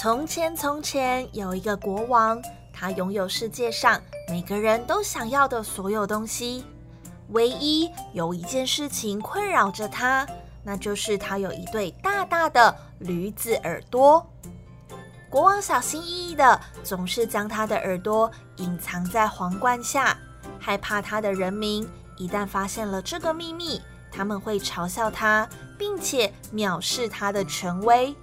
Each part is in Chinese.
从前，从前有一个国王，他拥有世界上每个人都想要的所有东西。唯一有一件事情困扰着他，那就是他有一对大大的驴子耳朵。国王小心翼翼的，总是将他的耳朵隐藏在皇冠下，害怕他的人民一旦发现了这个秘密，他们会嘲笑他，并且藐视他的权威。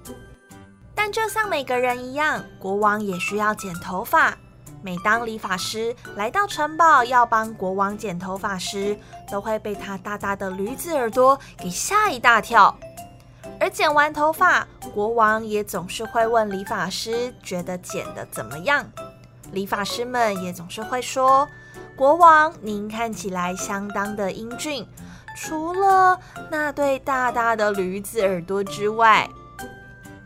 但就像每个人一样，国王也需要剪头发。每当理发师来到城堡要帮国王剪头发时，都会被他大大的驴子耳朵给吓一大跳。而剪完头发，国王也总是会问理发师觉得剪得怎么样。理发师们也总是会说：“国王，您看起来相当的英俊，除了那对大大的驴子耳朵之外。”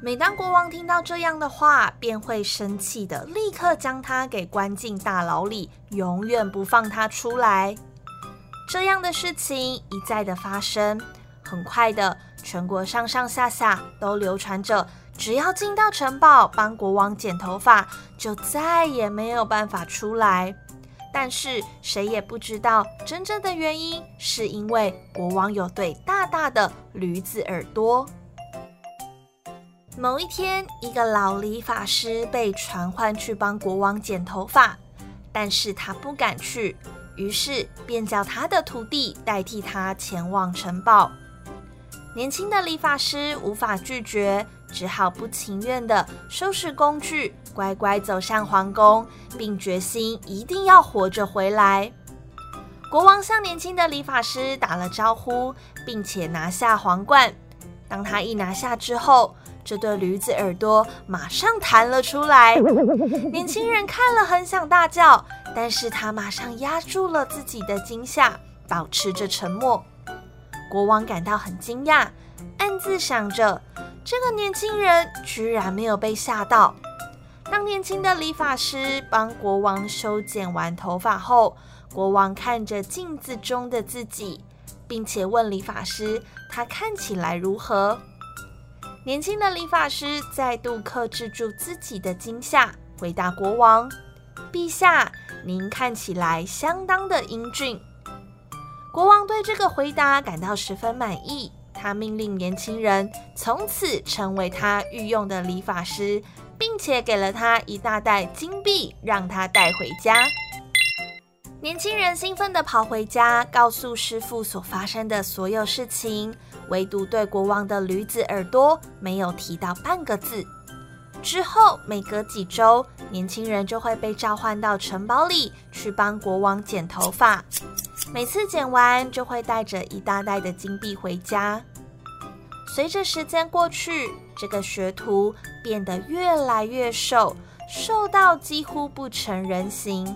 每当国王听到这样的话，便会生气的，立刻将他给关进大牢里，永远不放他出来。这样的事情一再的发生，很快的，全国上上下下都流传着，只要进到城堡帮国王剪头发，就再也没有办法出来。但是谁也不知道真正的原因，是因为国王有对大大的驴子耳朵。某一天，一个老理发师被传唤去帮国王剪头发，但是他不敢去，于是便叫他的徒弟代替他前往城堡。年轻的理发师无法拒绝，只好不情愿的收拾工具，乖乖走向皇宫，并决心一定要活着回来。国王向年轻的理发师打了招呼，并且拿下皇冠。当他一拿下之后，这对驴子耳朵马上弹了出来，年轻人看了很想大叫，但是他马上压住了自己的惊吓，保持着沉默。国王感到很惊讶，暗自想着，这个年轻人居然没有被吓到。当年轻的理发师帮国王修剪完头发后，国王看着镜子中的自己，并且问理发师，他看起来如何？年轻的理发师再度克制住自己的惊吓，回答国王：“陛下，您看起来相当的英俊。”国王对这个回答感到十分满意，他命令年轻人从此成为他御用的理发师，并且给了他一大袋金币，让他带回家。年轻人兴奋地跑回家，告诉师傅所发生的所有事情。唯独对国王的驴子耳朵没有提到半个字。之后每隔几周，年轻人就会被召唤到城堡里去帮国王剪头发。每次剪完，就会带着一大袋的金币回家。随着时间过去，这个学徒变得越来越瘦，瘦到几乎不成人形。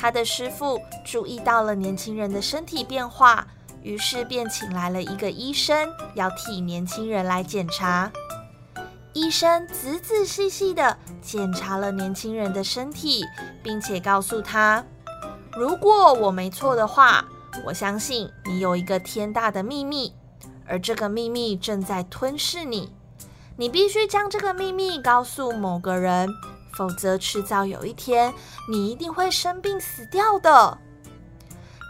他的师傅注意到了年轻人的身体变化。于是便请来了一个医生，要替年轻人来检查。医生仔仔细细的检查了年轻人的身体，并且告诉他：“如果我没错的话，我相信你有一个天大的秘密，而这个秘密正在吞噬你。你必须将这个秘密告诉某个人，否则迟早有一天你一定会生病死掉的。”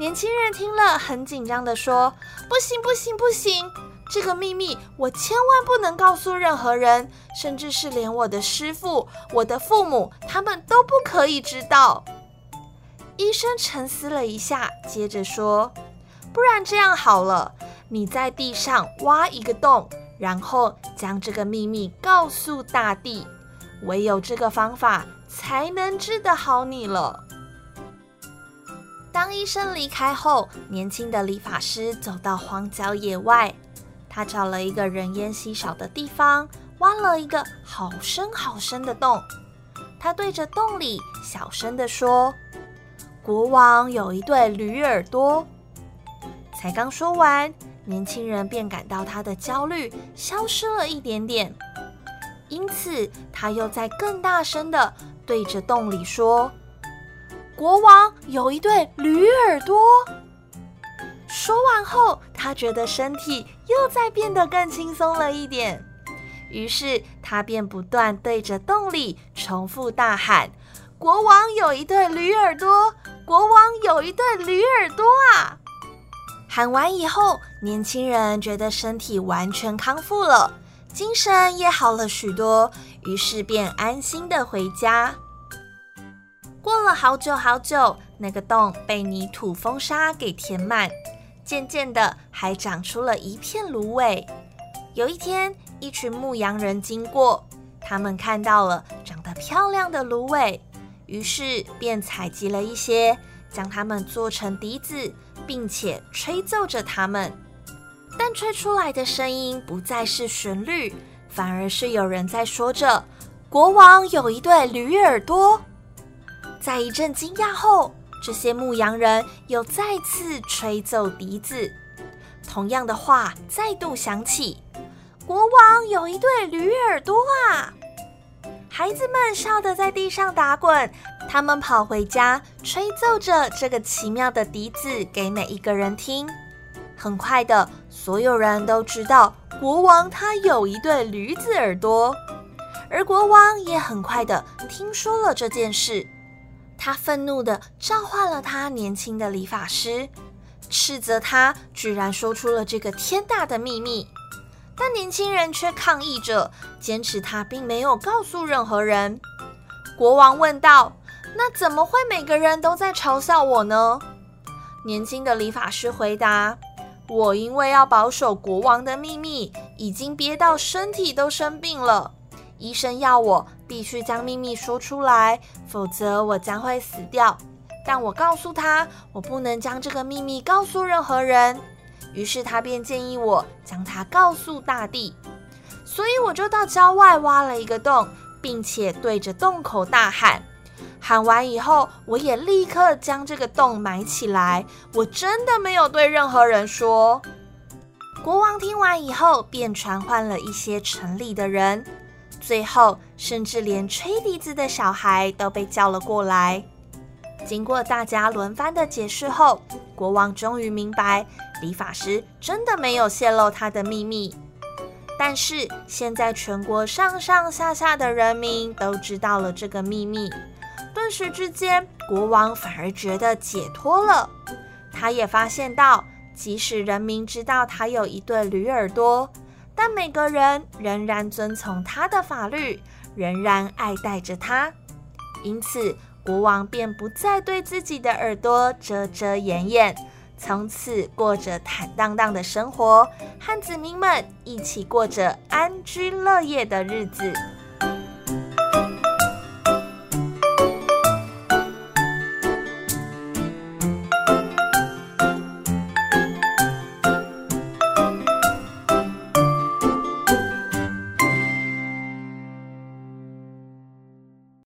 年轻人听了，很紧张的说：“不行，不行，不行！这个秘密我千万不能告诉任何人，甚至是连我的师傅、我的父母，他们都不可以知道。”医生沉思了一下，接着说：“不然这样好了，你在地上挖一个洞，然后将这个秘密告诉大地，唯有这个方法才能治得好你了。”当医生离开后，年轻的理发师走到荒郊野外，他找了一个人烟稀少的地方，挖了一个好深好深的洞。他对着洞里小声地说：“国王有一对驴耳朵。”才刚说完，年轻人便感到他的焦虑消失了一点点，因此他又在更大声的对着洞里说。国王有一对驴耳朵。说完后，他觉得身体又在变得更轻松了一点。于是他便不断对着洞里重复大喊：“国王有一对驴耳朵，国王有一对驴耳朵啊！”喊完以后，年轻人觉得身体完全康复了，精神也好了许多，于是便安心的回家。过了好久好久，那个洞被泥土、风沙给填满，渐渐的还长出了一片芦苇。有一天，一群牧羊人经过，他们看到了长得漂亮的芦苇，于是便采集了一些，将它们做成笛子，并且吹奏着它们。但吹出来的声音不再是旋律，反而是有人在说着：“国王有一对驴耳朵。”在一阵惊讶后，这些牧羊人又再次吹奏笛子，同样的话再度响起。国王有一对驴耳朵啊！孩子们笑得在地上打滚，他们跑回家，吹奏着这个奇妙的笛子给每一个人听。很快的，所有人都知道国王他有一对驴子耳朵，而国王也很快的听说了这件事。他愤怒的召唤了他年轻的理发师，斥责他居然说出了这个天大的秘密。但年轻人却抗议着，坚持他并没有告诉任何人。国王问道：“那怎么会每个人都在嘲笑我呢？”年轻的理发师回答：“我因为要保守国王的秘密，已经憋到身体都生病了。医生要我必须将秘密说出来，否则我将会死掉。但我告诉他，我不能将这个秘密告诉任何人。”于是他便建议我将它告诉大地，所以我就到郊外挖了一个洞，并且对着洞口大喊。喊完以后，我也立刻将这个洞埋起来。我真的没有对任何人说。国王听完以后，便传唤了一些城里的人，最后甚至连吹笛子的小孩都被叫了过来。经过大家轮番的解释后，国王终于明白。理发师真的没有泄露他的秘密，但是现在全国上上下下的人民都知道了这个秘密，顿时之间，国王反而觉得解脱了。他也发现到，即使人民知道他有一对驴耳朵，但每个人仍然遵从他的法律，仍然爱戴着他。因此，国王便不再对自己的耳朵遮遮掩掩。从此过着坦荡荡的生活，和子民们一起过着安居乐业的日子。